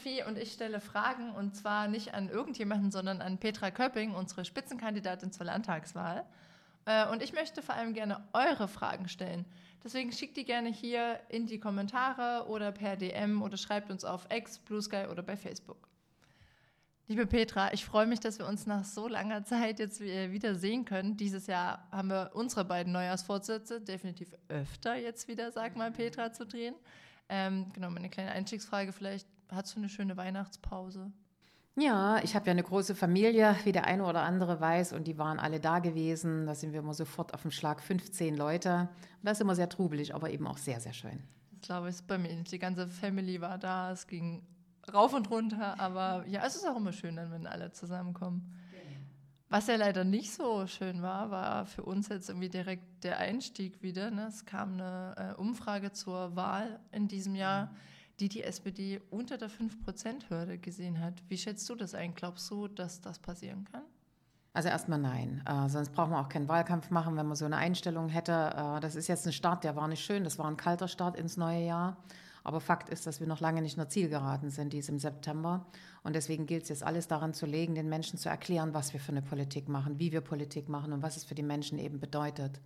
Sophie und ich stelle Fragen und zwar nicht an irgendjemanden, sondern an Petra Köpping, unsere Spitzenkandidatin zur Landtagswahl. Äh, und ich möchte vor allem gerne eure Fragen stellen. Deswegen schickt die gerne hier in die Kommentare oder per DM oder schreibt uns auf X, Blue Sky oder bei Facebook. Liebe Petra, ich freue mich, dass wir uns nach so langer Zeit jetzt wieder sehen können. Dieses Jahr haben wir unsere beiden Neujahrsvorsätze definitiv öfter jetzt wieder, sag mal, Petra, zu drehen. Ähm, genau, meine kleine Einstiegsfrage vielleicht, hast du eine schöne Weihnachtspause? Ja, ich habe ja eine große Familie, wie der eine oder andere weiß, und die waren alle da gewesen. Da sind wir immer sofort auf dem Schlag 15 Leute. Und das ist immer sehr trubelig, aber eben auch sehr, sehr schön. Das glaube ich, bei mir Die ganze Family war da. Es ging rauf und runter. Aber ja, es ist auch immer schön, dann, wenn alle zusammenkommen. Was ja leider nicht so schön war, war für uns jetzt irgendwie direkt der Einstieg wieder. Ne? Es kam eine äh, Umfrage zur Wahl in diesem Jahr, die die SPD unter der 5%-Hürde gesehen hat. Wie schätzt du das ein? Glaubst du, dass das passieren kann? Also erstmal nein. Äh, sonst brauchen wir auch keinen Wahlkampf machen, wenn man so eine Einstellung hätte. Äh, das ist jetzt ein Start, der war nicht schön. Das war ein kalter Start ins neue Jahr. Aber Fakt ist, dass wir noch lange nicht nur Ziel geraten sind, dies im September. Und deswegen gilt es jetzt alles daran zu legen, den Menschen zu erklären, was wir für eine Politik machen, wie wir Politik machen und was es für die Menschen eben bedeutet.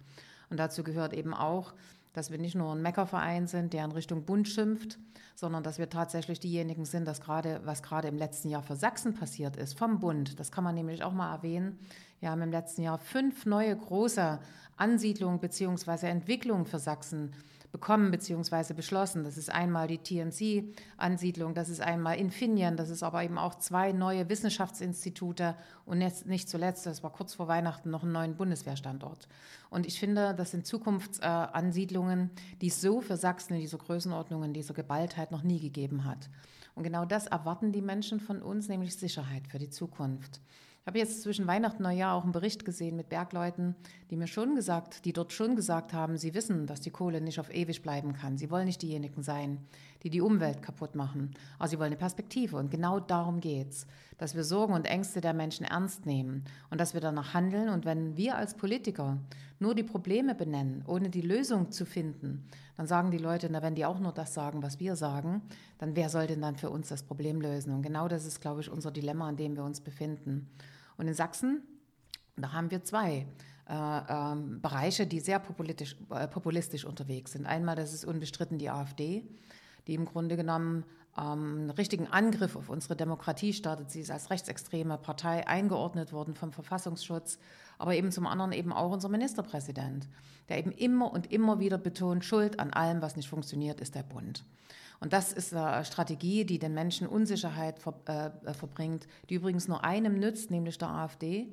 Und dazu gehört eben auch, dass wir nicht nur ein Meckerverein sind, der in Richtung Bund schimpft, sondern dass wir tatsächlich diejenigen sind, dass gerade, was gerade im letzten Jahr für Sachsen passiert ist, vom Bund, das kann man nämlich auch mal erwähnen. Wir haben im letzten Jahr fünf neue große Ansiedlungen bzw. Entwicklungen für Sachsen bekommen bzw. beschlossen. Das ist einmal die TNC-Ansiedlung, das ist einmal Infineon, das ist aber eben auch zwei neue Wissenschaftsinstitute und jetzt nicht zuletzt, das war kurz vor Weihnachten, noch einen neuen Bundeswehrstandort. Und ich finde, das sind Zukunftsansiedlungen, die es so für Sachsen in dieser Größenordnung, in dieser Geballtheit noch nie gegeben hat. Und genau das erwarten die Menschen von uns, nämlich Sicherheit für die Zukunft. Ich habe jetzt zwischen Weihnachten und Neujahr auch einen Bericht gesehen mit Bergleuten, die mir schon gesagt, die dort schon gesagt haben, sie wissen, dass die Kohle nicht auf ewig bleiben kann. Sie wollen nicht diejenigen sein, die die Umwelt kaputt machen. Aber sie wollen eine Perspektive. Und genau darum geht's, dass wir Sorgen und Ängste der Menschen ernst nehmen und dass wir danach handeln. Und wenn wir als Politiker nur die Probleme benennen, ohne die Lösung zu finden, dann sagen die Leute, na, wenn die auch nur das sagen, was wir sagen, dann wer soll denn dann für uns das Problem lösen? Und genau das ist, glaube ich, unser Dilemma, in dem wir uns befinden. Und in Sachsen, da haben wir zwei äh, äh, Bereiche, die sehr populistisch, äh, populistisch unterwegs sind. Einmal, das ist unbestritten die AfD, die im Grunde genommen ähm, einen richtigen Angriff auf unsere Demokratie startet. Sie ist als rechtsextreme Partei eingeordnet worden vom Verfassungsschutz, aber eben zum anderen eben auch unser Ministerpräsident, der eben immer und immer wieder betont, Schuld an allem, was nicht funktioniert, ist der Bund. Und das ist eine Strategie, die den Menschen Unsicherheit ver, äh, verbringt, die übrigens nur einem nützt, nämlich der AfD.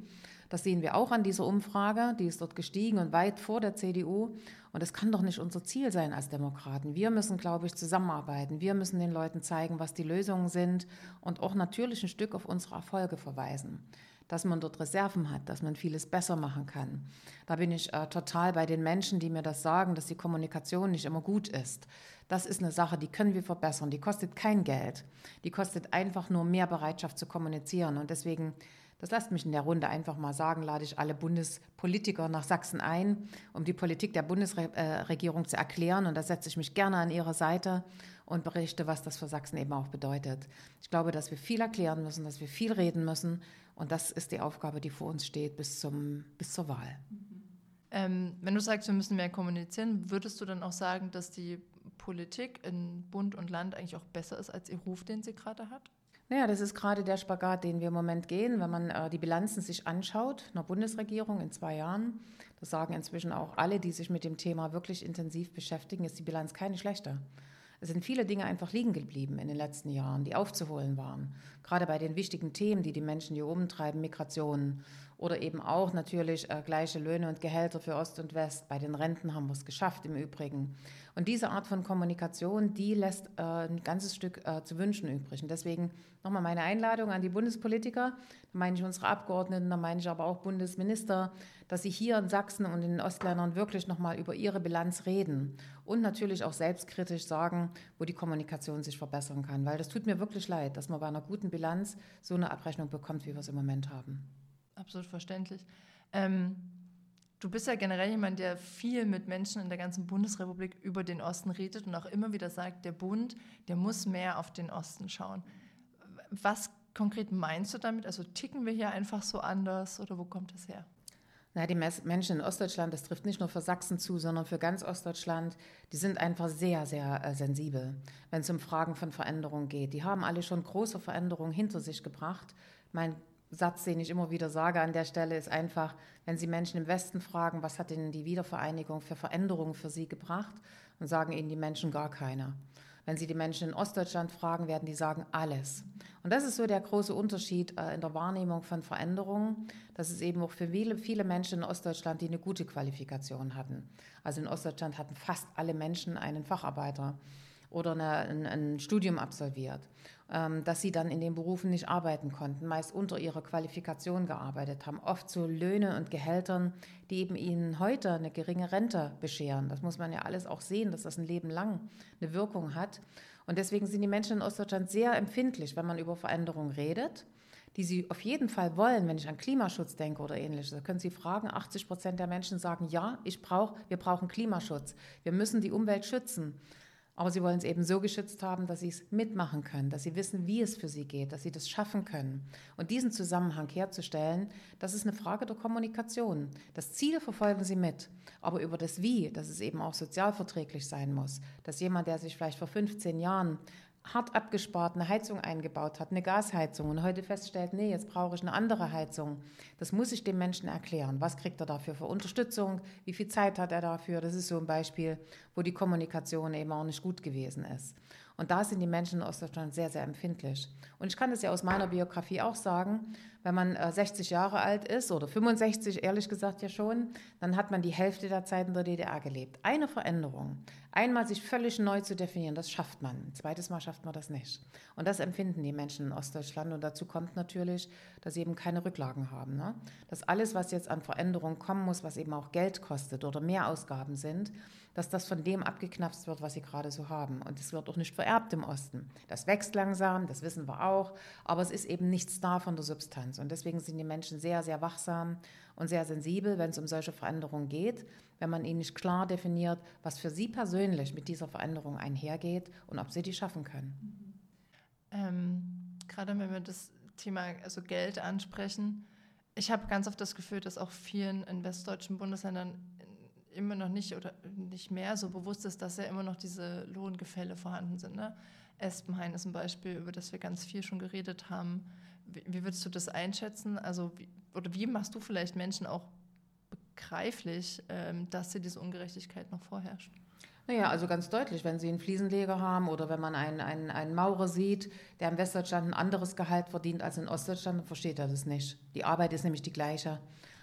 Das sehen wir auch an dieser Umfrage, die ist dort gestiegen und weit vor der CDU. Und das kann doch nicht unser Ziel sein als Demokraten. Wir müssen, glaube ich, zusammenarbeiten. Wir müssen den Leuten zeigen, was die Lösungen sind und auch natürlich ein Stück auf unsere Erfolge verweisen dass man dort Reserven hat, dass man vieles besser machen kann. Da bin ich äh, total bei den Menschen, die mir das sagen, dass die Kommunikation nicht immer gut ist. Das ist eine Sache, die können wir verbessern. Die kostet kein Geld. Die kostet einfach nur mehr Bereitschaft zu kommunizieren. Und deswegen, das lasst mich in der Runde einfach mal sagen, lade ich alle Bundespolitiker nach Sachsen ein, um die Politik der Bundesregierung zu erklären. Und da setze ich mich gerne an ihre Seite und berichte, was das für Sachsen eben auch bedeutet. Ich glaube, dass wir viel erklären müssen, dass wir viel reden müssen. Und das ist die Aufgabe, die vor uns steht bis, zum, bis zur Wahl. Ähm, wenn du sagst, wir müssen mehr kommunizieren, würdest du dann auch sagen, dass die Politik in Bund und Land eigentlich auch besser ist als ihr Ruf, den sie gerade hat? Naja, das ist gerade der Spagat, den wir im Moment gehen. Wenn man äh, die Bilanzen sich anschaut, einer Bundesregierung in zwei Jahren, das sagen inzwischen auch alle, die sich mit dem Thema wirklich intensiv beschäftigen, ist die Bilanz keine schlechte. Es sind viele Dinge einfach liegen geblieben in den letzten Jahren, die aufzuholen waren. Gerade bei den wichtigen Themen, die die Menschen hier umtreiben, Migration oder eben auch natürlich äh, gleiche Löhne und Gehälter für Ost und West. Bei den Renten haben wir es geschafft im Übrigen. Und diese Art von Kommunikation, die lässt äh, ein ganzes Stück äh, zu wünschen übrig. Und deswegen nochmal meine Einladung an die Bundespolitiker, da meine ich unsere Abgeordneten, da meine ich aber auch Bundesminister, dass sie hier in Sachsen und in den Ostländern wirklich nochmal über ihre Bilanz reden und natürlich auch selbstkritisch sagen, wo die Kommunikation sich verbessern kann. Weil das tut mir wirklich leid, dass man bei einer guten Bilanz so eine Abrechnung bekommt, wie wir es im Moment haben. Absolut verständlich. Ähm Du bist ja generell jemand, der viel mit Menschen in der ganzen Bundesrepublik über den Osten redet und auch immer wieder sagt, der Bund, der muss mehr auf den Osten schauen. was konkret meinst du damit? Also ticken wir hier einfach so anders oder wo kommt das her? Na, die Menschen in Ostdeutschland, das trifft nicht nur für Sachsen zu, sondern für ganz Ostdeutschland, die sind einfach sehr, sehr äh, sensibel, wenn es um Fragen von Veränderung geht. Die haben alle schon große Veränderungen hinter sich gebracht. Mein Satz, den ich immer wieder sage an der Stelle, ist einfach, wenn Sie Menschen im Westen fragen, was hat denn die Wiedervereinigung für Veränderungen für Sie gebracht, dann sagen Ihnen die Menschen gar keine. Wenn Sie die Menschen in Ostdeutschland fragen, werden die sagen alles. Und das ist so der große Unterschied äh, in der Wahrnehmung von Veränderungen, dass es eben auch für viele, viele Menschen in Ostdeutschland, die eine gute Qualifikation hatten. Also in Ostdeutschland hatten fast alle Menschen einen Facharbeiter oder eine, ein, ein, Studium absolviert, dass sie dann in den Berufen nicht arbeiten konnten, meist unter ihrer Qualifikation gearbeitet haben, oft zu Löhne und Gehältern, die eben ihnen heute eine geringe Rente bescheren. Das muss man ja alles auch sehen, dass das ein Leben lang eine Wirkung hat. Und deswegen sind die Menschen in Ostdeutschland sehr empfindlich, wenn man über Veränderungen redet die sie auf jeden Fall wollen, wenn ich an Klimaschutz denke oder ähnliches. Da können Sie fragen, 80 Prozent der Menschen sagen, ja, ich brauch, wir brauchen Klimaschutz. Wir müssen die Umwelt schützen. Aber sie wollen es eben so geschützt haben, dass sie es mitmachen können, dass sie wissen, wie es für sie geht, dass sie das schaffen können. Und diesen Zusammenhang herzustellen, das ist eine Frage der Kommunikation. Das Ziel verfolgen sie mit, aber über das Wie, dass es eben auch sozialverträglich sein muss, dass jemand, der sich vielleicht vor 15 Jahren hart abgespart eine Heizung eingebaut hat, eine Gasheizung und heute feststellt, nee, jetzt brauche ich eine andere Heizung. Das muss ich dem Menschen erklären. Was kriegt er dafür für Unterstützung? Wie viel Zeit hat er dafür? Das ist so ein Beispiel, wo die Kommunikation eben auch nicht gut gewesen ist. Und da sind die Menschen in Ostdeutschland sehr, sehr empfindlich. Und ich kann das ja aus meiner Biografie auch sagen, wenn man 60 äh, Jahre alt ist oder 65, ehrlich gesagt ja schon, dann hat man die Hälfte der Zeit in der DDR gelebt. Eine Veränderung, einmal sich völlig neu zu definieren, das schafft man. Ein zweites Mal schafft man das nicht. Und das empfinden die Menschen in Ostdeutschland. Und dazu kommt natürlich, dass sie eben keine Rücklagen haben. Ne? Dass alles, was jetzt an Veränderungen kommen muss, was eben auch Geld kostet oder Mehrausgaben sind, dass das von dem abgeknapst wird, was sie gerade so haben. Und es wird auch nicht vererbt im Osten. Das wächst langsam, das wissen wir auch, aber es ist eben nichts da von der Substanz. Und deswegen sind die Menschen sehr, sehr wachsam und sehr sensibel, wenn es um solche Veränderungen geht, wenn man ihnen nicht klar definiert, was für sie persönlich mit dieser Veränderung einhergeht und ob sie die schaffen können. Ähm, gerade wenn wir das Thema also Geld ansprechen, ich habe ganz oft das Gefühl, dass auch vielen in westdeutschen Bundesländern immer noch nicht oder nicht mehr so bewusst ist, dass ja immer noch diese Lohngefälle vorhanden sind. Ne? Espenhain ist ein Beispiel, über das wir ganz viel schon geredet haben. Wie, würdest du das einschätzen? Also, wie, oder wie machst du vielleicht Menschen auch begreiflich, ähm, dass sie diese Ungerechtigkeit noch vorherrscht? Naja, also ganz deutlich, wenn Sie einen Fliesenleger haben oder wenn man einen, einen, einen Maurer sieht, der in Westdeutschland ein anderes Gehalt verdient als in Ostdeutschland, dann versteht er das nicht. Die Arbeit ist nämlich die gleiche.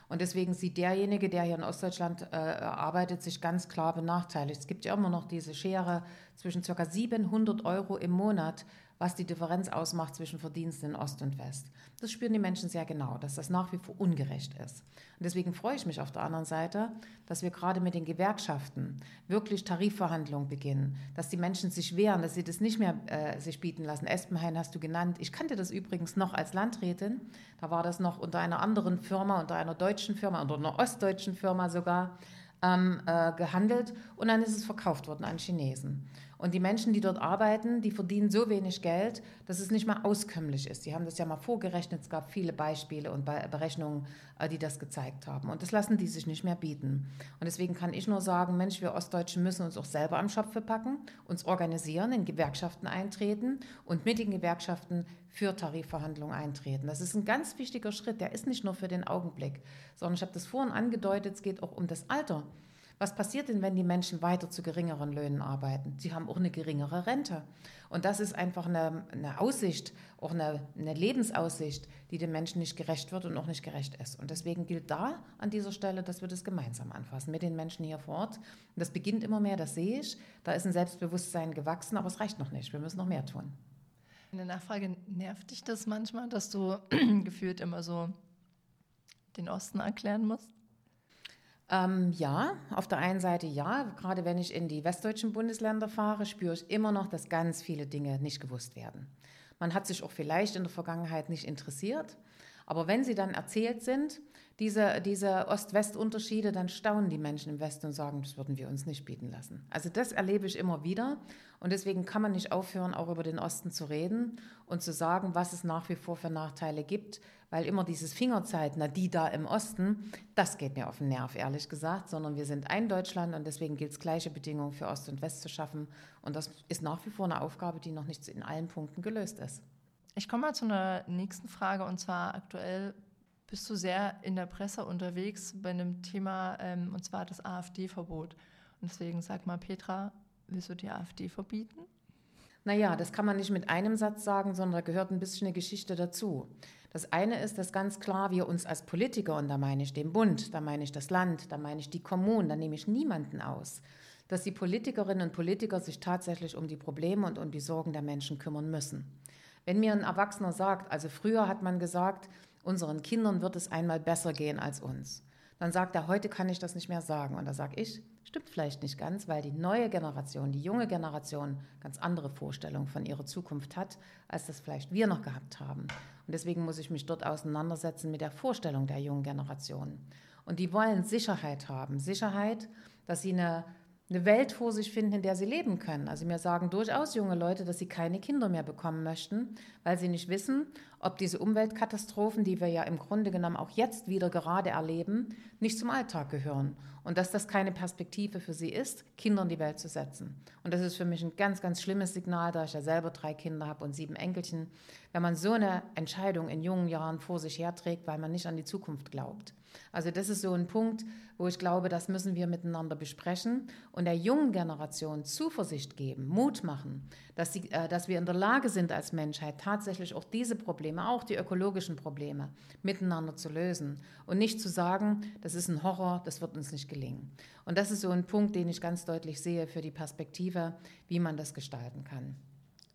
Und deswegen sieht derjenige, der hier in Ostdeutschland äh, arbeitet, sich ganz klar benachteiligt. Es gibt ja immer noch diese Schere zwischen ca. 700 Euro im Monat was die Differenz ausmacht zwischen Verdiensten in Ost und West. Das spüren die Menschen sehr genau, dass das nach wie vor ungerecht ist. Und deswegen freue ich mich auf der anderen Seite, dass wir gerade mit den Gewerkschaften wirklich Tarifverhandlungen beginnen, dass die Menschen sich wehren, dass sie das nicht mehr äh, sich bieten lassen. Espenhain hast du genannt. Ich kannte das übrigens noch als Landrätin. Da war das noch unter einer anderen Firma, unter einer deutschen Firma, unter einer ostdeutschen Firma sogar ähm, äh, gehandelt und dann ist es verkauft worden an Chinesen. Und die Menschen, die dort arbeiten, die verdienen so wenig Geld, dass es nicht mal auskömmlich ist. Sie haben das ja mal vorgerechnet. Es gab viele Beispiele und Berechnungen, äh, die das gezeigt haben. Und das lassen die sich nicht mehr bieten. Und deswegen kann ich nur sagen, Mensch, wir Ostdeutschen müssen uns auch selber am Schopfe packen, uns organisieren, in Gewerkschaften eintreten und mit den Gewerkschaften für Tarifverhandlungen eintreten. Das ist ein ganz wichtiger Schritt. Der ist nicht nur für den Augenblick, sondern ich habe das vorhin angedeutet, es geht auch um das Alter. Was passiert denn, wenn die Menschen weiter zu geringeren Löhnen arbeiten? Sie haben auch eine geringere Rente. Und das ist einfach eine, eine Aussicht, auch eine, eine, Lebensaussicht, die den Menschen nicht gerecht wird und auch nicht gerecht ist. Und deswegen gilt da an dieser Stelle, dass wir das gemeinsam anfassen mit den Menschen hier vor Ort. Und das beginnt immer mehr, das sehe ich. Da ist ein Selbstbewusstsein gewachsen, aber es reicht noch nicht. Wir müssen noch mehr tun. Eine Nachfrage, nervt dich das manchmal, dass du gefühlt immer so den Osten erklären musst? Ähm, ja, auf der einen Seite ja. Gerade wenn ich in die westdeutschen Bundesländer fahre, spüre ich immer noch, dass ganz viele Dinge nicht gewusst werden. Man hat sich auch vielleicht in der Vergangenheit nicht interessiert, Aber wenn sie dann erzählt sind, diese, diese Ost-West-Unterschiede, dann staunen die Menschen im Westen und sagen, das würden wir uns nicht bieten lassen. Also das erlebe ich immer wieder und deswegen kann man nicht aufhören, auch über den Osten zu reden und zu sagen, was es nach wie vor für Nachteile gibt, weil immer dieses Fingerzeit, na die da im Osten, das geht mir auf den Nerv, ehrlich gesagt, sondern wir sind ein Deutschland und deswegen gilt es, gleiche Bedingungen für Ost und West zu schaffen und das ist nach wie vor eine Aufgabe, die noch nicht in allen Punkten gelöst ist. Ich komme mal zu einer nächsten Frage und zwar aktuell bist du sehr in der Presse unterwegs bei einem Thema, ähm, und zwar das AfD-Verbot. Und deswegen sag mal, Petra, willst du die AfD verbieten? Naja, das kann man nicht mit einem Satz sagen, sondern da gehört ein bisschen eine Geschichte dazu. Das eine ist, dass ganz klar wir uns als Politiker, und da meine ich den Bund, da meine ich das Land, da meine ich die Kommunen, da nehme ich niemanden aus, dass die Politikerinnen und Politiker sich tatsächlich um die Probleme und um die Sorgen der Menschen kümmern müssen. Wenn mir ein Erwachsener sagt, also früher hat man gesagt, unseren Kindern wird es einmal besser gehen als uns. Dann sagt er, heute kann ich das nicht mehr sagen. Und da sage ich, stimmt vielleicht nicht ganz, weil die neue Generation, die junge Generation ganz andere Vorstellungen von ihrer Zukunft hat, als das vielleicht wir noch gehabt haben. Und deswegen muss ich mich dort auseinandersetzen mit der Vorstellung der jungen Generation. Und die wollen Sicherheit haben. Sicherheit, dass sie eine eine Welt vor sich finden, in der sie leben können. Also mir sagen durchaus junge Leute, dass sie keine Kinder mehr bekommen möchten, weil sie nicht wissen, ob diese Umweltkatastrophen, die wir ja im Grunde genommen auch jetzt wieder gerade erleben, nicht zum Alltag gehören. Und dass das keine Perspektive für sie ist, Kinder in die Welt zu setzen. Und das ist für mich ein ganz, ganz schlimmes Signal, da ich ja selber drei Kinder habe und sieben Enkelchen, wenn man so eine Entscheidung in jungen Jahren vor sich herträgt, weil man nicht an die Zukunft glaubt. Also das ist so ein Punkt, wo ich glaube, das müssen wir miteinander besprechen und der jungen Generation Zuversicht geben, Mut machen, dass, sie, äh, dass wir in der Lage sind als Menschheit tatsächlich auch diese Probleme, auch die ökologischen Probleme, miteinander zu lösen und nicht zu sagen, das ist ein Horror, das wird uns nicht gelingen. Und das ist so ein Punkt, den ich ganz deutlich sehe für die Perspektive, wie man das gestalten kann.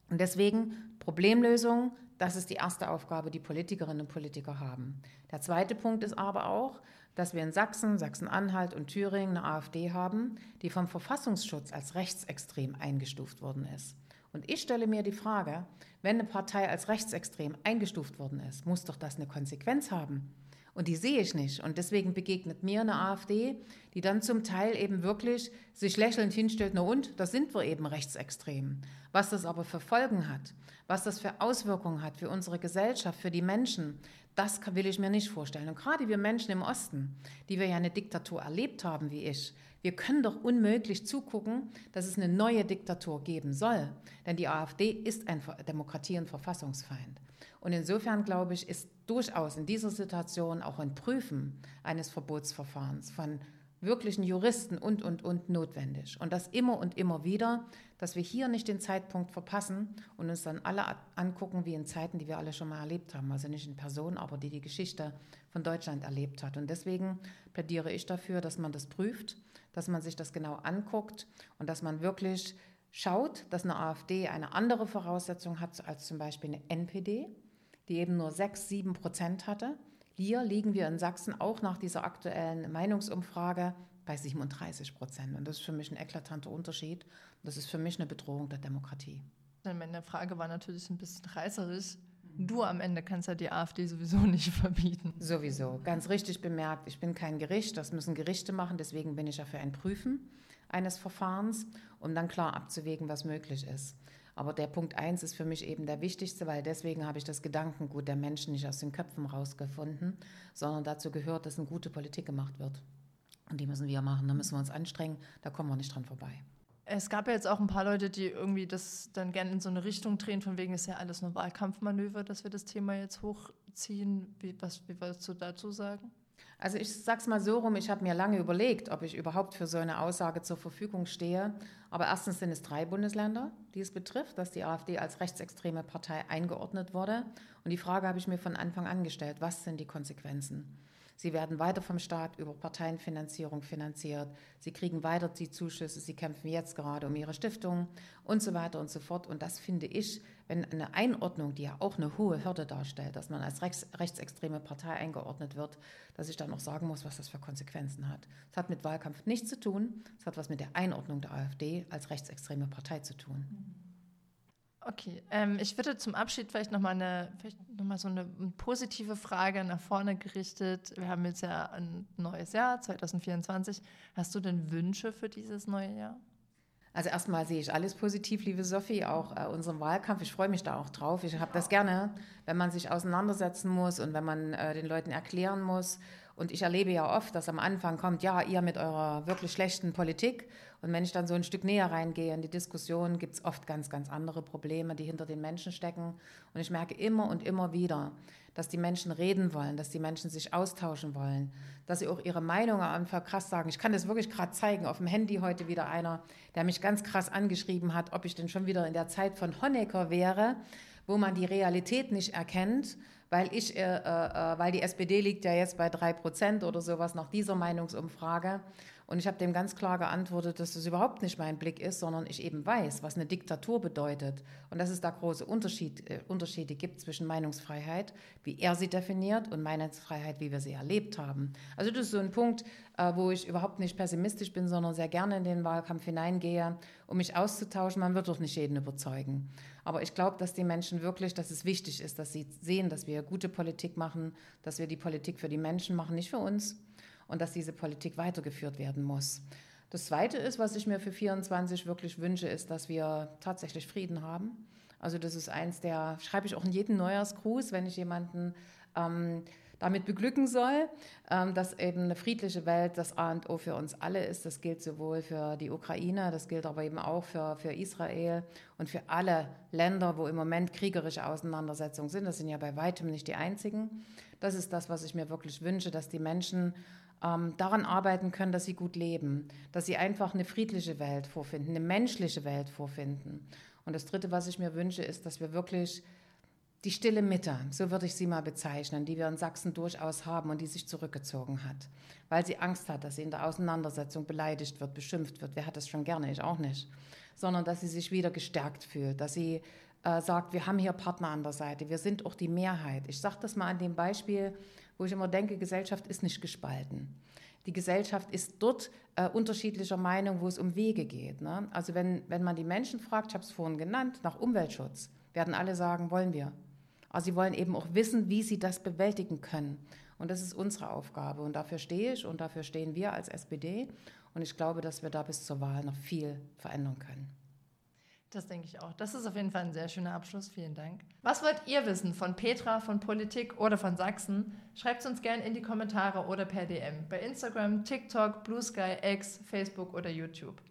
Und deswegen Problemlösung, das ist die erste Aufgabe, die Politikerinnen und Politiker haben. Der zweite Punkt ist aber auch, dass wir in Sachsen, Sachsen-Anhalt und Thüringen eine AfD haben, die vom Verfassungsschutz als rechtsextrem eingestuft worden ist. Und ich stelle mir die Frage, wenn eine Partei als rechtsextrem eingestuft worden ist, muss doch das eine Konsequenz haben. Und die sehe ich nicht. Und deswegen begegnet mir eine AfD, die dann zum Teil eben wirklich sich lächelnd hinstellt, na und, da sind wir eben rechtsextrem. Was das aber für Folgen hat, was das für Auswirkungen hat für unsere Gesellschaft, für die Menschen, das will ich mir nicht vorstellen. Und gerade wir Menschen im Osten, die wir ja eine Diktatur erlebt haben wie ich, wir können doch unmöglich zugucken, dass es eine neue Diktatur geben soll. Denn die AfD ist ein Demokratie- und Verfassungsfeind. Und insofern glaube ich, ist durchaus in dieser Situation auch ein Prüfen eines Verbotsverfahrens von wirklichen Juristen und, und, und notwendig. Und das immer und immer wieder, dass wir hier nicht den Zeitpunkt verpassen und uns dann alle angucken wie in Zeiten, die wir alle schon mal erlebt haben. Also nicht in Person, aber die die Geschichte von Deutschland erlebt hat. Und deswegen plädiere ich dafür, dass man das prüft, dass man sich das genau anguckt und dass man wirklich schaut, dass eine AfD eine andere Voraussetzung hat als zum Beispiel eine NPD, die eben nur 6, 7 Prozent hatte hier liegen wir in Sachsen auch nach dieser aktuellen Meinungsumfrage bei 37 Prozent. Und das ist für mich ein eklatanter Unterschied. Das ist für mich eine Bedrohung der Demokratie. Meine Frage war natürlich ein bisschen reißerisch. Du am Ende kannst ja die AfD sowieso nicht verbieten. Sowieso, ganz richtig bemerkt. Ich bin kein Gericht, das müssen Gerichte machen. Deswegen bin ich ja für ein Prüfen eines Verfahrens, um dann klar abzuwägen, was möglich ist. Aber der Punkt 1 ist für mich eben der wichtigste, weil deswegen habe ich das Gedankengut der Menschen nicht aus den Köpfen rausgefunden, sondern dazu gehört, dass eine gute Politik gemacht wird. Und die müssen wir machen, da müssen wir uns anstrengen, da kommen wir nicht dran vorbei. Es gab ja jetzt auch ein paar Leute, die irgendwie das dann gerne in so eine Richtung drehen, von wegen ist ja alles nur Wahlkampfmanöver, dass wir das Thema jetzt hochziehen. Wie, was, wie würdest du dazu sagen? Also ich sag's mal so rum, ich habe mir lange überlegt, ob ich überhaupt für so eine Aussage zur Verfügung stehe. Aber erstens sind es drei Bundesländer, die es betrifft, dass die AfD als rechtsextreme Partei eingeordnet wurde. Und die Frage habe ich mir von Anfang an gestellt, was sind die Konsequenzen? Sie werden weiter vom Staat über Parteienfinanzierung finanziert. Sie kriegen weiter die Zuschüsse. Sie kämpfen jetzt gerade um ihre Stiftung und so weiter und so fort. Und das finde ich, wenn eine Einordnung, die ja auch eine hohe Hürde darstellt, dass man als rechts, rechtsextreme Partei eingeordnet wird, dass ich dann noch sagen muss, was das für Konsequenzen hat. Es hat mit Wahlkampf nichts zu tun. Es hat was mit der Einordnung der AfD als rechtsextreme Partei zu tun. Okay, ähm, ich würde zum Abschied vielleicht nochmal noch so eine positive Frage nach vorne gerichtet. Wir haben jetzt ja ein neues Jahr, 2024. Hast du denn Wünsche für dieses neue Jahr? Also erstmal sehe ich alles positiv, liebe Sophie, auch äh, unseren Wahlkampf. Ich freue mich da auch drauf. Ich habe das gerne, wenn man sich auseinandersetzen muss und wenn man äh, den Leuten erklären muss. Und ich erlebe ja oft, dass am Anfang kommt, ja, ihr mit eurer wirklich schlechten Politik. Und wenn ich dann so ein Stück näher reingehe in die Diskussion, gibt es oft ganz, ganz andere Probleme, die hinter den Menschen stecken. Und ich merke immer und immer wieder, dass die Menschen reden wollen, dass die Menschen sich austauschen wollen, dass sie auch ihre Meinung einfach krass sagen. Ich kann das wirklich gerade zeigen. Auf dem Handy heute wieder einer, der mich ganz krass angeschrieben hat, ob ich denn schon wieder in der Zeit von Honecker wäre, wo man die Realität nicht erkennt, weil ich, äh, äh, weil die SPD liegt ja jetzt bei drei Prozent oder sowas nach dieser Meinungsumfrage. Und ich habe dem ganz klar geantwortet, dass das überhaupt nicht mein Blick ist, sondern ich eben weiß, was eine Diktatur bedeutet und dass es da große Unterschied, äh, Unterschiede gibt zwischen Meinungsfreiheit, wie er sie definiert, und Meinungsfreiheit, wie wir sie erlebt haben. Also das ist so ein Punkt, äh, wo ich überhaupt nicht pessimistisch bin, sondern sehr gerne in den Wahlkampf hineingehe, um mich auszutauschen. Man wird doch nicht jeden überzeugen. Aber ich glaube, dass die Menschen wirklich, dass es wichtig ist, dass sie sehen, dass wir gute Politik machen, dass wir die Politik für die Menschen machen, nicht für uns und dass diese Politik weitergeführt werden muss. Das Zweite ist, was ich mir für 24 wirklich wünsche, ist, dass wir tatsächlich Frieden haben. Also das ist eins der, schreibe ich auch in jeden Neujahrsgruß, wenn ich jemanden ähm, damit beglücken soll, ähm, dass eben eine friedliche Welt das A und O für uns alle ist. Das gilt sowohl für die Ukraine, das gilt aber eben auch für, für Israel und für alle Länder, wo im Moment kriegerische Auseinandersetzungen sind. Das sind ja bei weitem nicht die einzigen. Das ist das, was ich mir wirklich wünsche, dass die Menschen ähm, daran arbeiten können, dass sie gut leben, dass sie einfach eine friedliche Welt vorfinden, eine menschliche Welt vorfinden. Und das Dritte, was ich mir wünsche, ist, dass wir wirklich die stille Mitte, so würde ich sie mal bezeichnen, die wir in Sachsen durchaus haben und die sich zurückgezogen hat, weil sie Angst hat, dass sie in der Auseinandersetzung beleidigt wird, beschimpft wird. Wer hat das schon gerne? Ich auch nicht. Sondern dass sie sich wieder gestärkt fühlt, dass sie äh, sagt, wir haben hier Partner an der Seite, wir sind auch die Mehrheit. Ich sage das mal an dem Beispiel, wo ich immer denke, Gesellschaft ist nicht gespalten. Die Gesellschaft ist dort äh, unterschiedlicher Meinung, wo es um Wege geht. Ne? Also wenn, wenn man die Menschen fragt, ich habe es vorhin genannt, nach Umweltschutz, werden alle sagen, wollen wir. Aber sie wollen eben auch wissen, wie sie das bewältigen können. Und das ist unsere Aufgabe. Und dafür stehe ich und dafür stehen wir als SPD. Und ich glaube, dass wir da bis zur Wahl noch viel verändern können. Das denke ich auch. Das ist auf jeden Fall ein sehr schöner Abschluss. Vielen Dank. Was wollt ihr wissen von Petra, von Politik oder von Sachsen? Schreibt es uns gerne in die Kommentare oder per DM bei Instagram, TikTok, Blue Sky, X, Facebook oder YouTube.